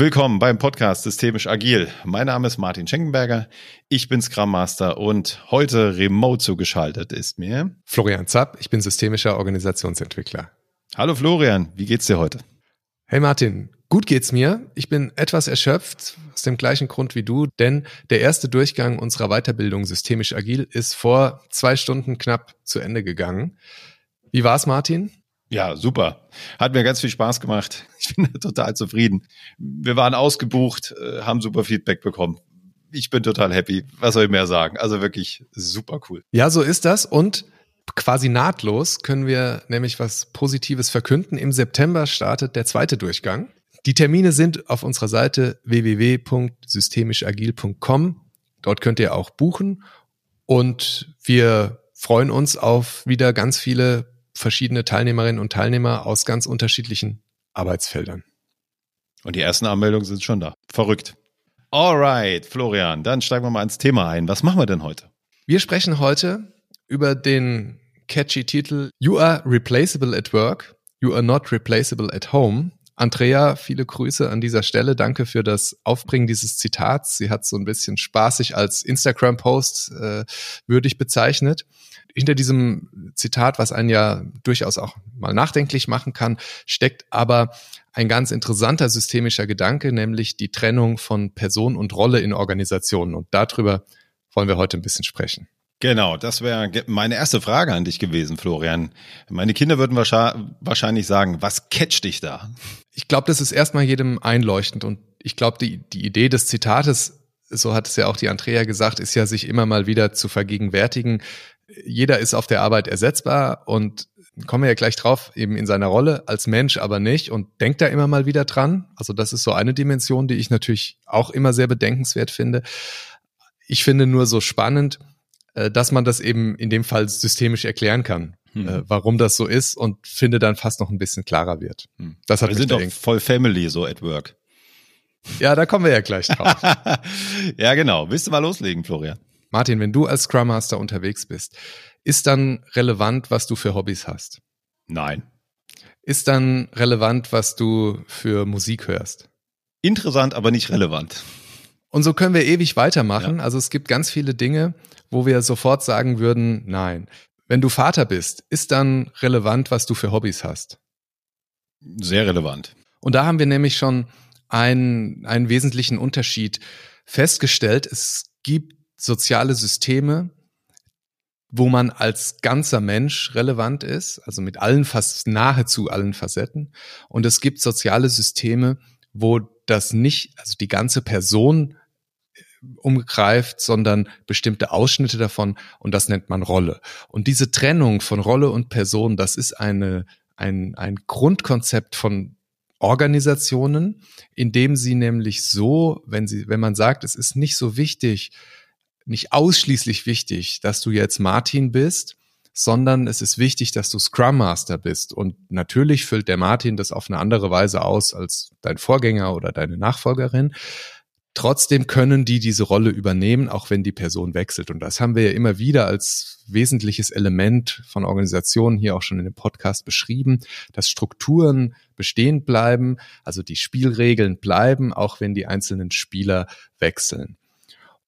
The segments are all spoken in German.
Willkommen beim Podcast Systemisch Agil. Mein Name ist Martin Schenkenberger. Ich bin Scrum Master und heute remote zugeschaltet ist mir Florian Zapp. Ich bin systemischer Organisationsentwickler. Hallo Florian, wie geht's dir heute? Hey Martin, gut geht's mir. Ich bin etwas erschöpft aus dem gleichen Grund wie du, denn der erste Durchgang unserer Weiterbildung Systemisch Agil ist vor zwei Stunden knapp zu Ende gegangen. Wie war's, Martin? Ja, super. Hat mir ganz viel Spaß gemacht. Ich bin total zufrieden. Wir waren ausgebucht, äh, haben super Feedback bekommen. Ich bin total happy. Was soll ich mehr sagen? Also wirklich super cool. Ja, so ist das. Und quasi nahtlos können wir nämlich was Positives verkünden. Im September startet der zweite Durchgang. Die Termine sind auf unserer Seite www.systemischagil.com. Dort könnt ihr auch buchen. Und wir freuen uns auf wieder ganz viele verschiedene Teilnehmerinnen und Teilnehmer aus ganz unterschiedlichen Arbeitsfeldern. Und die ersten Anmeldungen sind schon da. Verrückt. Alright, Florian, dann steigen wir mal ins Thema ein. Was machen wir denn heute? Wir sprechen heute über den catchy Titel You are replaceable at work, you are not replaceable at home. Andrea, viele Grüße an dieser Stelle. Danke für das Aufbringen dieses Zitats. Sie hat so ein bisschen spaßig als Instagram-Post äh, würdig bezeichnet hinter diesem Zitat, was einen ja durchaus auch mal nachdenklich machen kann, steckt aber ein ganz interessanter systemischer Gedanke, nämlich die Trennung von Person und Rolle in Organisationen. Und darüber wollen wir heute ein bisschen sprechen. Genau, das wäre meine erste Frage an dich gewesen, Florian. Meine Kinder würden wahrscheinlich sagen, was catcht dich da? Ich glaube, das ist erstmal jedem einleuchtend und ich glaube, die, die Idee des Zitates, so hat es ja auch die Andrea gesagt, ist ja, sich immer mal wieder zu vergegenwärtigen, jeder ist auf der Arbeit ersetzbar und kommen wir ja gleich drauf, eben in seiner Rolle als Mensch aber nicht und denkt da immer mal wieder dran. Also das ist so eine Dimension, die ich natürlich auch immer sehr bedenkenswert finde. Ich finde nur so spannend, äh, dass man das eben in dem Fall systemisch erklären kann, hm. warum das so ist und finde dann fast noch ein bisschen klarer wird. Hm. Das hat wir sind doch voll Family so at work. Ja, da kommen wir ja gleich drauf. ja, genau. Willst du mal loslegen, Florian? Martin, wenn du als Scrum Master unterwegs bist, ist dann relevant, was du für Hobbys hast? Nein. Ist dann relevant, was du für Musik hörst? Interessant, aber nicht relevant. Und so können wir ewig weitermachen. Ja. Also es gibt ganz viele Dinge, wo wir sofort sagen würden, nein. Wenn du Vater bist, ist dann relevant, was du für Hobbys hast? Sehr relevant. Und da haben wir nämlich schon einen, einen wesentlichen Unterschied festgestellt. Es gibt soziale Systeme, wo man als ganzer Mensch relevant ist, also mit allen fast nahezu allen Facetten. Und es gibt soziale Systeme, wo das nicht, also die ganze Person äh, umgreift, sondern bestimmte Ausschnitte davon und das nennt man Rolle. Und diese Trennung von Rolle und Person, das ist eine, ein, ein Grundkonzept von Organisationen, in dem sie nämlich so, wenn sie, wenn man sagt, es ist nicht so wichtig, nicht ausschließlich wichtig, dass du jetzt Martin bist, sondern es ist wichtig, dass du Scrum Master bist. Und natürlich füllt der Martin das auf eine andere Weise aus als dein Vorgänger oder deine Nachfolgerin. Trotzdem können die diese Rolle übernehmen, auch wenn die Person wechselt. Und das haben wir ja immer wieder als wesentliches Element von Organisationen hier auch schon in dem Podcast beschrieben, dass Strukturen bestehen bleiben, also die Spielregeln bleiben, auch wenn die einzelnen Spieler wechseln.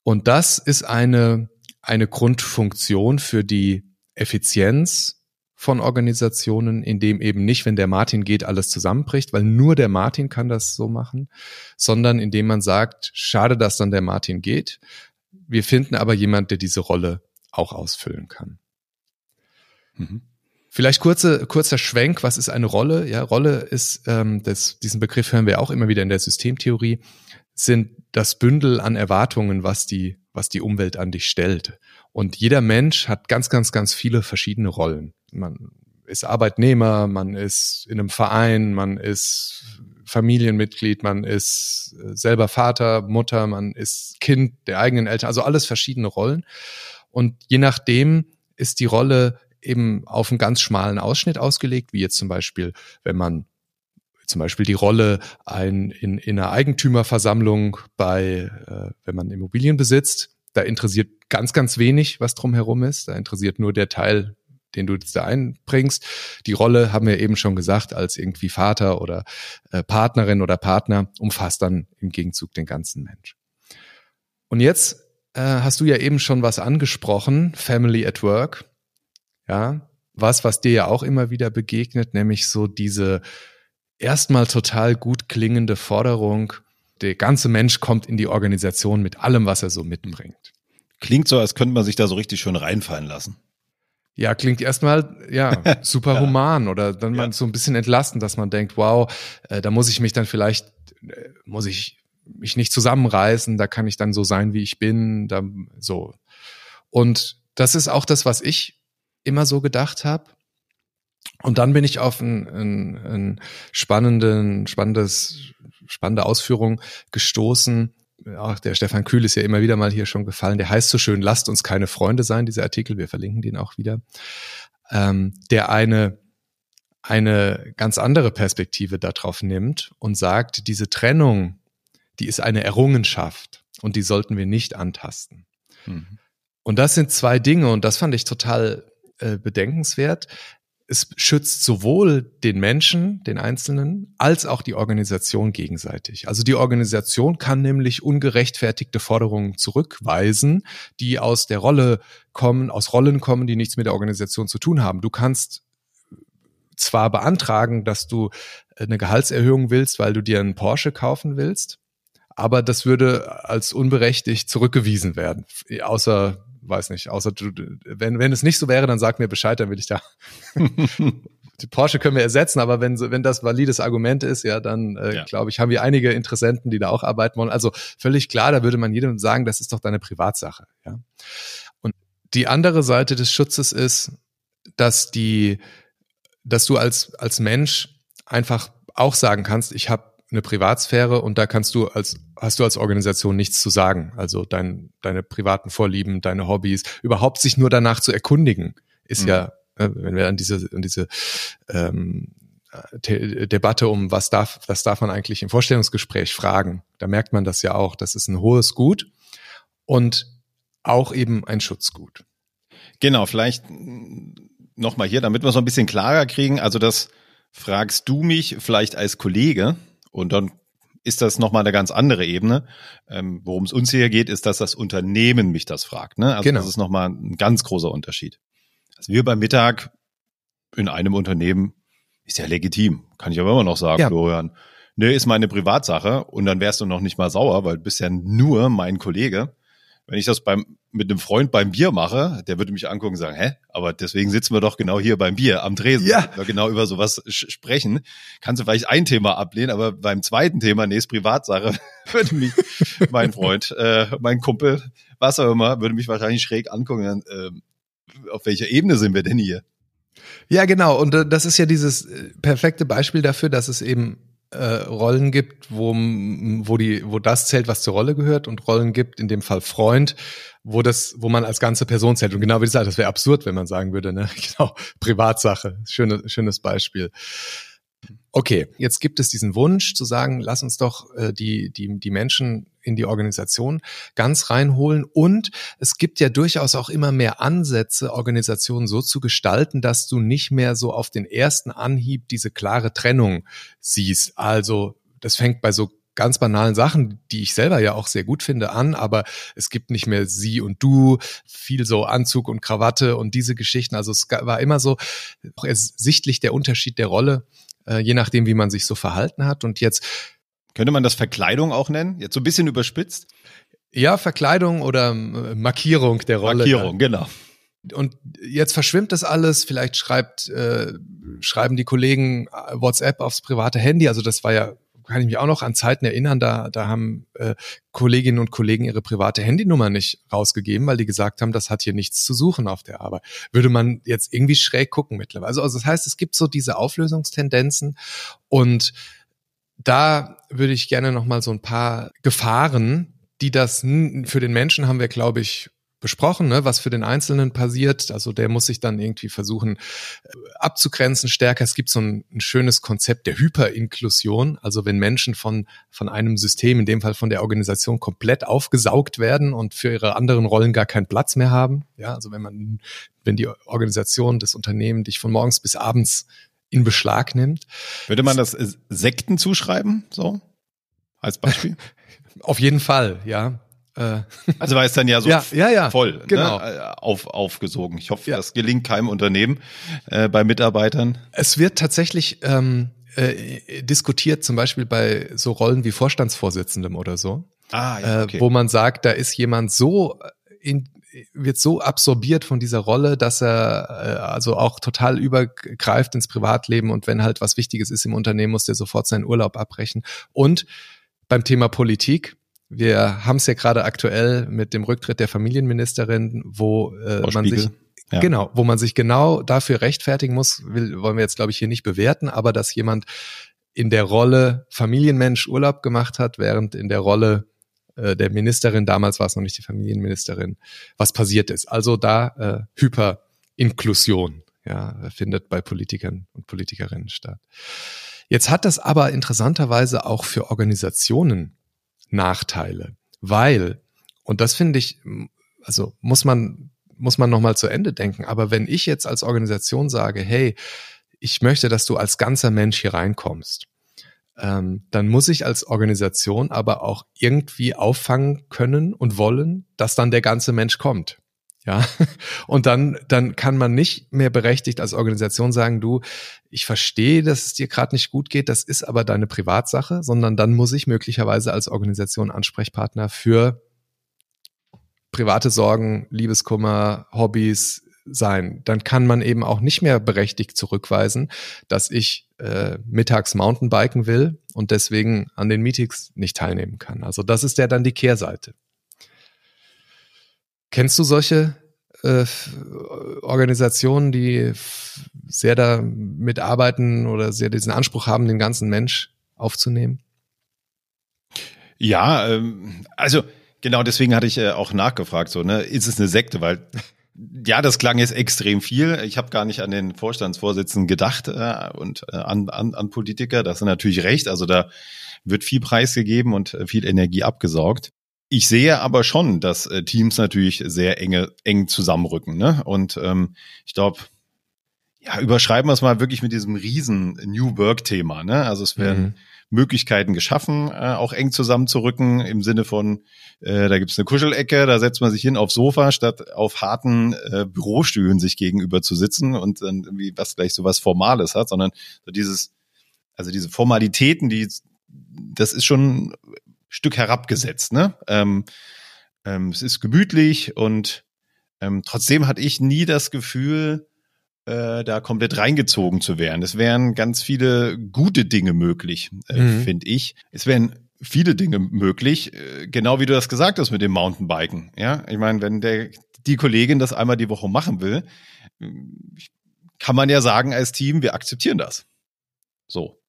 Und das ist eine, eine Grundfunktion für die Effizienz von Organisationen, in dem eben nicht, wenn der Martin geht, alles zusammenbricht, weil nur der Martin kann das so machen, sondern indem man sagt, schade, dass dann der Martin geht. Wir finden aber jemand, der diese Rolle auch ausfüllen kann. Mhm. Vielleicht kurze, kurzer Schwenk, was ist eine Rolle? Ja, Rolle ist, ähm, das, diesen Begriff hören wir auch immer wieder in der Systemtheorie sind das Bündel an Erwartungen, was die, was die Umwelt an dich stellt. Und jeder Mensch hat ganz, ganz, ganz viele verschiedene Rollen. Man ist Arbeitnehmer, man ist in einem Verein, man ist Familienmitglied, man ist äh, selber Vater, Mutter, man ist Kind der eigenen Eltern, also alles verschiedene Rollen. Und je nachdem ist die Rolle eben auf einen ganz schmalen Ausschnitt ausgelegt, wie jetzt zum Beispiel, wenn man zum Beispiel die Rolle ein, in, in einer Eigentümerversammlung bei, äh, wenn man Immobilien besitzt. Da interessiert ganz, ganz wenig, was drumherum ist. Da interessiert nur der Teil, den du da einbringst. Die Rolle, haben wir eben schon gesagt, als irgendwie Vater oder äh, Partnerin oder Partner, umfasst dann im Gegenzug den ganzen Mensch. Und jetzt äh, hast du ja eben schon was angesprochen, Family at Work. Ja, was, was dir ja auch immer wieder begegnet, nämlich so diese erstmal total gut klingende Forderung, der ganze Mensch kommt in die Organisation mit allem, was er so mitbringt. Klingt so, als könnte man sich da so richtig schön reinfallen lassen. Ja, klingt erstmal ja super ja. human oder dann ja. man so ein bisschen entlasten, dass man denkt, wow, äh, da muss ich mich dann vielleicht äh, muss ich mich nicht zusammenreißen, da kann ich dann so sein, wie ich bin, da so. Und das ist auch das, was ich immer so gedacht habe. Und dann bin ich auf ein, ein, ein spannenden, spannendes, spannende Ausführung gestoßen. Auch der Stefan Kühl ist ja immer wieder mal hier schon gefallen. Der heißt so schön, lasst uns keine Freunde sein, dieser Artikel. Wir verlinken den auch wieder. Ähm, der eine, eine ganz andere Perspektive darauf nimmt und sagt, diese Trennung, die ist eine Errungenschaft und die sollten wir nicht antasten. Mhm. Und das sind zwei Dinge und das fand ich total äh, bedenkenswert. Es schützt sowohl den Menschen, den Einzelnen, als auch die Organisation gegenseitig. Also die Organisation kann nämlich ungerechtfertigte Forderungen zurückweisen, die aus der Rolle kommen, aus Rollen kommen, die nichts mit der Organisation zu tun haben. Du kannst zwar beantragen, dass du eine Gehaltserhöhung willst, weil du dir einen Porsche kaufen willst, aber das würde als unberechtigt zurückgewiesen werden, außer weiß nicht, außer du, wenn, wenn es nicht so wäre, dann sag mir Bescheid, dann will ich da. die Porsche können wir ersetzen, aber wenn, wenn das valides Argument ist, ja, dann äh, ja. glaube ich, haben wir einige Interessenten, die da auch arbeiten wollen. Also völlig klar, da würde man jedem sagen, das ist doch deine Privatsache. Ja. Und die andere Seite des Schutzes ist, dass die, dass du als, als Mensch einfach auch sagen kannst, ich habe eine Privatsphäre und da kannst du als hast du als Organisation nichts zu sagen. Also dein, deine privaten Vorlieben, deine Hobbys, überhaupt sich nur danach zu erkundigen, ist mhm. ja, äh, wenn wir an diese an diese ähm, Debatte um was darf was darf man eigentlich im Vorstellungsgespräch fragen, da merkt man das ja auch. Das ist ein hohes Gut und auch eben ein Schutzgut. Genau, vielleicht nochmal hier, damit wir es noch ein bisschen klarer kriegen. Also das fragst du mich vielleicht als Kollege, und dann ist das nochmal eine ganz andere Ebene. Ähm, Worum es uns hier geht, ist, dass das Unternehmen mich das fragt. Ne? Also genau. das ist nochmal ein ganz großer Unterschied. Also wir beim Mittag in einem Unternehmen ist ja legitim. Kann ich aber immer noch sagen, ja. Florian. Ne, ist meine Privatsache und dann wärst du noch nicht mal sauer, weil du bist ja nur mein Kollege. Wenn ich das beim, mit einem Freund beim Bier mache, der würde mich angucken und sagen, hä, aber deswegen sitzen wir doch genau hier beim Bier am Tresen, ja. wir genau über sowas sprechen. Kannst du vielleicht ein Thema ablehnen, aber beim zweiten Thema, nee, ist Privatsache, würde mich mein Freund, äh, mein Kumpel, was auch immer, würde mich wahrscheinlich schräg angucken, dann, äh, auf welcher Ebene sind wir denn hier? Ja, genau. Und äh, das ist ja dieses äh, perfekte Beispiel dafür, dass es eben äh, Rollen gibt, wo, wo die, wo das zählt, was zur Rolle gehört, und Rollen gibt, in dem Fall Freund, wo das, wo man als ganze Person zählt. Und genau wie gesagt, das wäre absurd, wenn man sagen würde, ne? Genau, Privatsache. Schönes, schönes Beispiel. Okay, jetzt gibt es diesen Wunsch zu sagen, lass uns doch äh, die, die, die Menschen in die Organisation ganz reinholen. Und es gibt ja durchaus auch immer mehr Ansätze, Organisationen so zu gestalten, dass du nicht mehr so auf den ersten Anhieb diese klare Trennung siehst. Also das fängt bei so ganz banalen Sachen, die ich selber ja auch sehr gut finde, an, aber es gibt nicht mehr sie und du, viel so Anzug und Krawatte und diese Geschichten. Also es war immer so auch ersichtlich der Unterschied der Rolle äh, je nachdem, wie man sich so verhalten hat. Und jetzt könnte man das Verkleidung auch nennen? Jetzt so ein bisschen überspitzt? Ja, Verkleidung oder äh, Markierung der Rolle. Markierung, genau. Und jetzt verschwimmt das alles. Vielleicht schreibt, äh, schreiben die Kollegen äh, WhatsApp aufs private Handy. Also das war ja kann ich mich auch noch an Zeiten erinnern, da, da haben äh, Kolleginnen und Kollegen ihre private Handynummer nicht rausgegeben, weil die gesagt haben, das hat hier nichts zu suchen auf der Arbeit. Würde man jetzt irgendwie schräg gucken mittlerweile. Also, also das heißt, es gibt so diese Auflösungstendenzen und da würde ich gerne noch mal so ein paar Gefahren, die das für den Menschen haben wir, glaube ich, besprochen, ne, was für den Einzelnen passiert. Also der muss sich dann irgendwie versuchen äh, abzugrenzen stärker. Es gibt so ein, ein, schönes Konzept der Hyperinklusion. Also wenn Menschen von, von einem System, in dem Fall von der Organisation, komplett aufgesaugt werden und für ihre anderen Rollen gar keinen Platz mehr haben. Ja, also wenn man, wenn die Organisation, das Unternehmen dich von morgens bis abends in Beschlag nimmt. Würde man das Sekten zuschreiben, so? Als Beispiel? Auf jeden Fall, ja. Äh, also war es dann ja so ja, ja, ja, voll ne, genau. ne, auf, aufgesogen. Ich hoffe, ja. das gelingt keinem Unternehmen äh, bei Mitarbeitern. Es wird tatsächlich ähm, äh, diskutiert, zum Beispiel bei so Rollen wie Vorstandsvorsitzendem oder so. Ah, ja, äh, okay. äh, wo man sagt, da ist jemand so in, wird so absorbiert von dieser Rolle, dass er äh, also auch total übergreift ins Privatleben und wenn halt was Wichtiges ist im Unternehmen, muss der sofort seinen Urlaub abbrechen. Und beim Thema Politik, wir haben es ja gerade aktuell mit dem Rücktritt der Familienministerin, wo äh, man sich ja. genau, wo man sich genau dafür rechtfertigen muss, will, wollen wir jetzt glaube ich hier nicht bewerten, aber dass jemand in der Rolle Familienmensch Urlaub gemacht hat, während in der Rolle äh, der Ministerin, damals war es noch nicht die Familienministerin, was passiert ist. Also da äh, Hyperinklusion ja, findet bei Politikern und Politikerinnen statt. Jetzt hat das aber interessanterweise auch für Organisationen Nachteile, weil, und das finde ich, also muss man, muss man nochmal zu Ende denken, aber wenn ich jetzt als Organisation sage, hey, ich möchte, dass du als ganzer Mensch hier reinkommst, ähm, dann muss ich als Organisation aber auch irgendwie auffangen können und wollen, dass dann der ganze Mensch kommt. Ja, und dann, dann kann man nicht mehr berechtigt als Organisation sagen, du, ich verstehe, dass es dir gerade nicht gut geht, das ist aber deine Privatsache, sondern dann muss ich möglicherweise als Organisation Ansprechpartner für private Sorgen, Liebeskummer, Hobbys sein. Dann kann man eben auch nicht mehr berechtigt zurückweisen, dass ich äh, mittags Mountainbiken will und deswegen an den Meetings nicht teilnehmen kann. Also das ist ja dann die Kehrseite. Kennst du solche äh, Organisationen, die sehr da mitarbeiten oder sehr diesen Anspruch haben, den ganzen Mensch aufzunehmen? Ja, ähm, also genau deswegen hatte ich äh, auch nachgefragt, so, ne, ist es eine Sekte, weil ja, das klang jetzt extrem viel. Ich habe gar nicht an den Vorstandsvorsitzenden gedacht äh, und äh, an, an, an Politiker. Das ist natürlich recht. Also da wird viel preisgegeben und äh, viel Energie abgesaugt. Ich sehe aber schon, dass äh, Teams natürlich sehr enge, eng zusammenrücken. Ne? Und ähm, ich glaube, ja, überschreiben wir es mal wirklich mit diesem riesen New Work-Thema. Ne? Also es werden mhm. Möglichkeiten geschaffen, äh, auch eng zusammenzurücken im Sinne von, äh, da gibt's eine Kuschelecke, da setzt man sich hin aufs Sofa, statt auf harten äh, Bürostühlen sich gegenüber zu sitzen und dann irgendwie was gleich so was Formales hat, sondern so dieses, also diese Formalitäten, die das ist schon Stück herabgesetzt. Ne? Ähm, ähm, es ist gemütlich und ähm, trotzdem hatte ich nie das Gefühl, äh, da komplett reingezogen zu werden. Es wären ganz viele gute Dinge möglich, äh, mhm. finde ich. Es wären viele Dinge möglich, äh, genau wie du das gesagt hast mit dem Mountainbiken. Ja, ich meine, wenn der die Kollegin das einmal die Woche machen will, kann man ja sagen als Team, wir akzeptieren das. So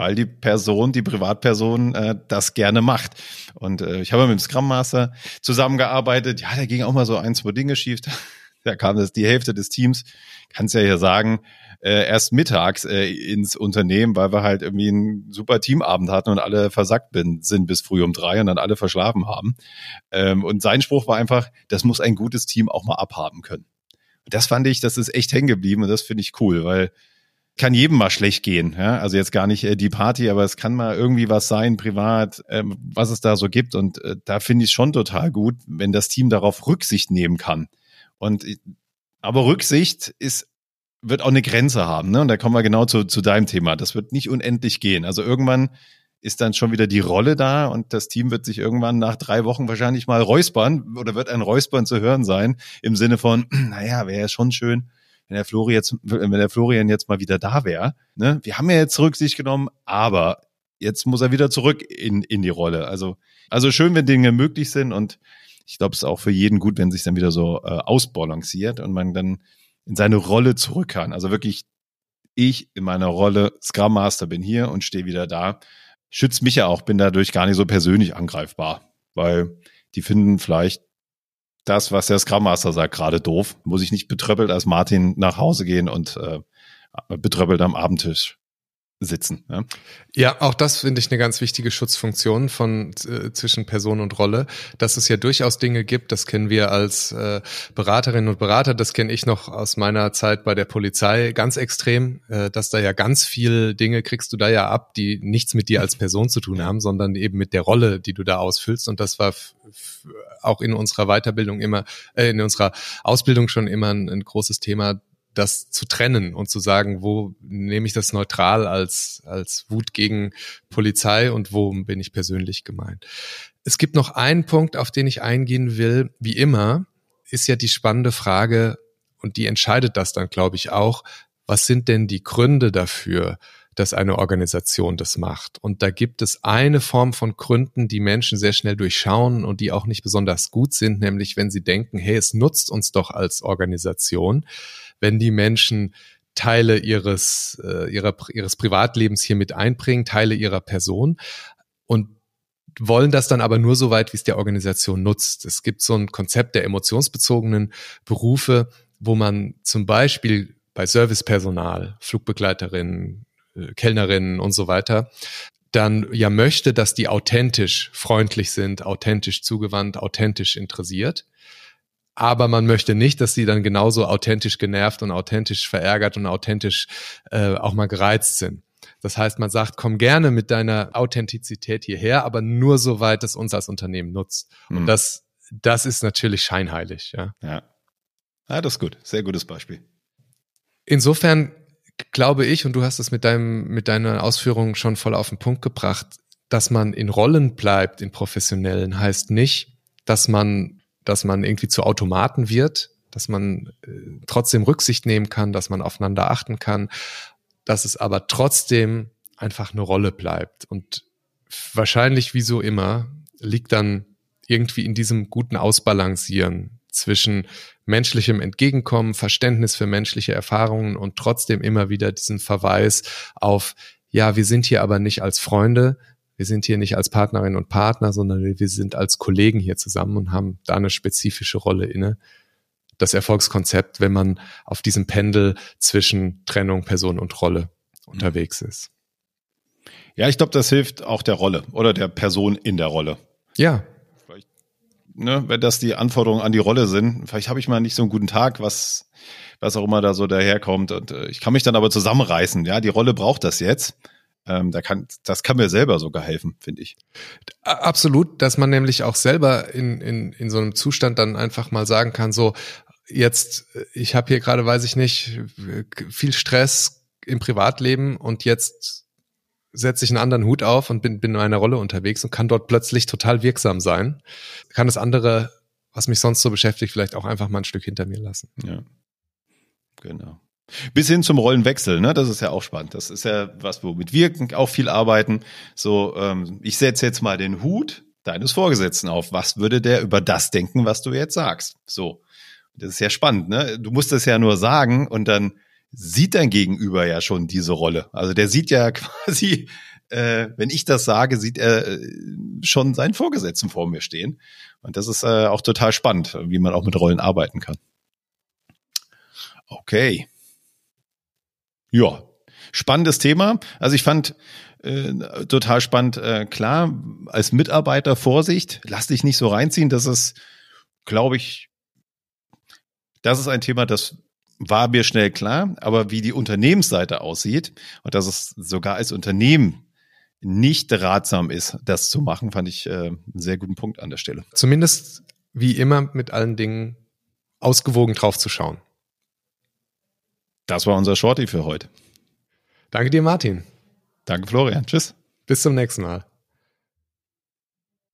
weil die Person, die Privatperson äh, das gerne macht. Und äh, ich habe mit dem Scrum Master zusammengearbeitet. Ja, da ging auch mal so ein, zwei Dinge schief. Da kam das die Hälfte des Teams, kannst ja hier sagen, äh, erst mittags äh, ins Unternehmen, weil wir halt irgendwie einen super Teamabend hatten und alle versackt bin, sind bis früh um drei und dann alle verschlafen haben. Ähm, und sein Spruch war einfach, das muss ein gutes Team auch mal abhaben können. Und das fand ich, das ist echt hängen geblieben und das finde ich cool, weil kann jedem mal schlecht gehen. Ja? Also jetzt gar nicht äh, die Party, aber es kann mal irgendwie was sein, privat, ähm, was es da so gibt. Und äh, da finde ich schon total gut, wenn das Team darauf Rücksicht nehmen kann. Und äh, aber Rücksicht ist wird auch eine Grenze haben. Ne? Und da kommen wir genau zu, zu deinem Thema. Das wird nicht unendlich gehen. Also irgendwann ist dann schon wieder die Rolle da und das Team wird sich irgendwann nach drei Wochen wahrscheinlich mal räuspern oder wird ein Räuspern zu hören sein im Sinne von, naja, wäre ja schon schön, wenn der Florian jetzt, wenn der Florian jetzt mal wieder da wäre. Ne? Wir haben ja jetzt Rücksicht genommen, aber jetzt muss er wieder zurück in, in die Rolle. Also, also schön, wenn Dinge möglich sind und ich glaube, es ist auch für jeden gut, wenn sich dann wieder so äh, ausbalanciert und man dann in seine Rolle zurück kann. Also wirklich, ich in meiner Rolle Scrum Master bin hier und stehe wieder da. Schützt mich ja auch, bin dadurch gar nicht so persönlich angreifbar, weil die finden vielleicht das, was der Scrum Master sagt, gerade doof. Muss ich nicht betröppelt als Martin nach Hause gehen und äh, betröppelt am Abendtisch sitzen. Ja, ja auch das finde ich eine ganz wichtige Schutzfunktion von äh, zwischen Person und Rolle, dass es ja durchaus Dinge gibt, das kennen wir als äh, Beraterinnen und Berater, das kenne ich noch aus meiner Zeit bei der Polizei ganz extrem, äh, dass da ja ganz viel Dinge kriegst du da ja ab, die nichts mit dir als Person zu tun haben, sondern eben mit der Rolle, die du da ausfüllst und das war auch in unserer Weiterbildung immer, äh, in unserer Ausbildung schon immer ein, ein großes Thema, das zu trennen und zu sagen, wo nehme ich das neutral als, als Wut gegen Polizei und wo bin ich persönlich gemeint. Es gibt noch einen Punkt, auf den ich eingehen will. Wie immer ist ja die spannende Frage, und die entscheidet das dann, glaube ich, auch, was sind denn die Gründe dafür, dass eine Organisation das macht. Und da gibt es eine Form von Gründen, die Menschen sehr schnell durchschauen und die auch nicht besonders gut sind, nämlich wenn sie denken, hey, es nutzt uns doch als Organisation wenn die Menschen Teile ihres, äh, ihrer, ihres Privatlebens hier mit einbringen, Teile ihrer Person und wollen das dann aber nur so weit, wie es der Organisation nutzt. Es gibt so ein Konzept der emotionsbezogenen Berufe, wo man zum Beispiel bei Servicepersonal, Flugbegleiterinnen, äh, Kellnerinnen und so weiter, dann ja möchte, dass die authentisch freundlich sind, authentisch zugewandt, authentisch interessiert aber man möchte nicht, dass sie dann genauso authentisch genervt und authentisch verärgert und authentisch äh, auch mal gereizt sind. Das heißt, man sagt, komm gerne mit deiner Authentizität hierher, aber nur so weit es uns als Unternehmen nutzt. Mhm. Und das, das ist natürlich scheinheilig. Ja. ja. Ja, das ist gut. Sehr gutes Beispiel. Insofern glaube ich, und du hast es mit deinem, mit deiner Ausführung schon voll auf den Punkt gebracht, dass man in Rollen bleibt, in professionellen, heißt nicht, dass man dass man irgendwie zu Automaten wird, dass man äh, trotzdem Rücksicht nehmen kann, dass man aufeinander achten kann, dass es aber trotzdem einfach eine Rolle bleibt. Und wahrscheinlich, wie so immer, liegt dann irgendwie in diesem guten Ausbalancieren zwischen menschlichem Entgegenkommen, Verständnis für menschliche Erfahrungen und trotzdem immer wieder diesen Verweis auf, ja, wir sind hier aber nicht als Freunde, wir sind hier nicht als Partnerin und Partner, sondern wir sind als Kollegen hier zusammen und haben da eine spezifische Rolle inne. Das Erfolgskonzept, wenn man auf diesem Pendel zwischen Trennung, Person und Rolle unterwegs ist. Ja, ich glaube, das hilft auch der Rolle oder der Person in der Rolle. Ja. Vielleicht, ne, wenn das die Anforderungen an die Rolle sind, vielleicht habe ich mal nicht so einen guten Tag, was, was auch immer da so daherkommt. Und äh, ich kann mich dann aber zusammenreißen. Ja, die Rolle braucht das jetzt. Ähm, da kann, das kann mir selber sogar helfen, finde ich. Absolut, dass man nämlich auch selber in, in, in so einem Zustand dann einfach mal sagen kann, so jetzt, ich habe hier gerade, weiß ich nicht, viel Stress im Privatleben und jetzt setze ich einen anderen Hut auf und bin, bin in einer Rolle unterwegs und kann dort plötzlich total wirksam sein. Kann das andere, was mich sonst so beschäftigt, vielleicht auch einfach mal ein Stück hinter mir lassen. Ja. Genau. Bis hin zum Rollenwechsel, ne? Das ist ja auch spannend. Das ist ja was, womit wir auch viel arbeiten. So, ähm, ich setze jetzt mal den Hut deines Vorgesetzten auf. Was würde der über das denken, was du jetzt sagst? So. Das ist ja spannend, ne? Du musst es ja nur sagen und dann sieht dein Gegenüber ja schon diese Rolle. Also der sieht ja quasi, äh, wenn ich das sage, sieht er äh, schon seinen Vorgesetzten vor mir stehen. Und das ist äh, auch total spannend, wie man auch mit Rollen arbeiten kann. Okay. Ja, spannendes Thema. Also ich fand äh, total spannend, äh, klar, als Mitarbeiter Vorsicht, lass dich nicht so reinziehen. Das ist, glaube ich, das ist ein Thema, das war mir schnell klar, aber wie die Unternehmensseite aussieht und dass es sogar als Unternehmen nicht ratsam ist, das zu machen, fand ich äh, einen sehr guten Punkt an der Stelle. Zumindest wie immer mit allen Dingen ausgewogen drauf zu schauen. Das war unser Shorty für heute. Danke dir, Martin. Danke, Florian. Tschüss. Bis zum nächsten Mal.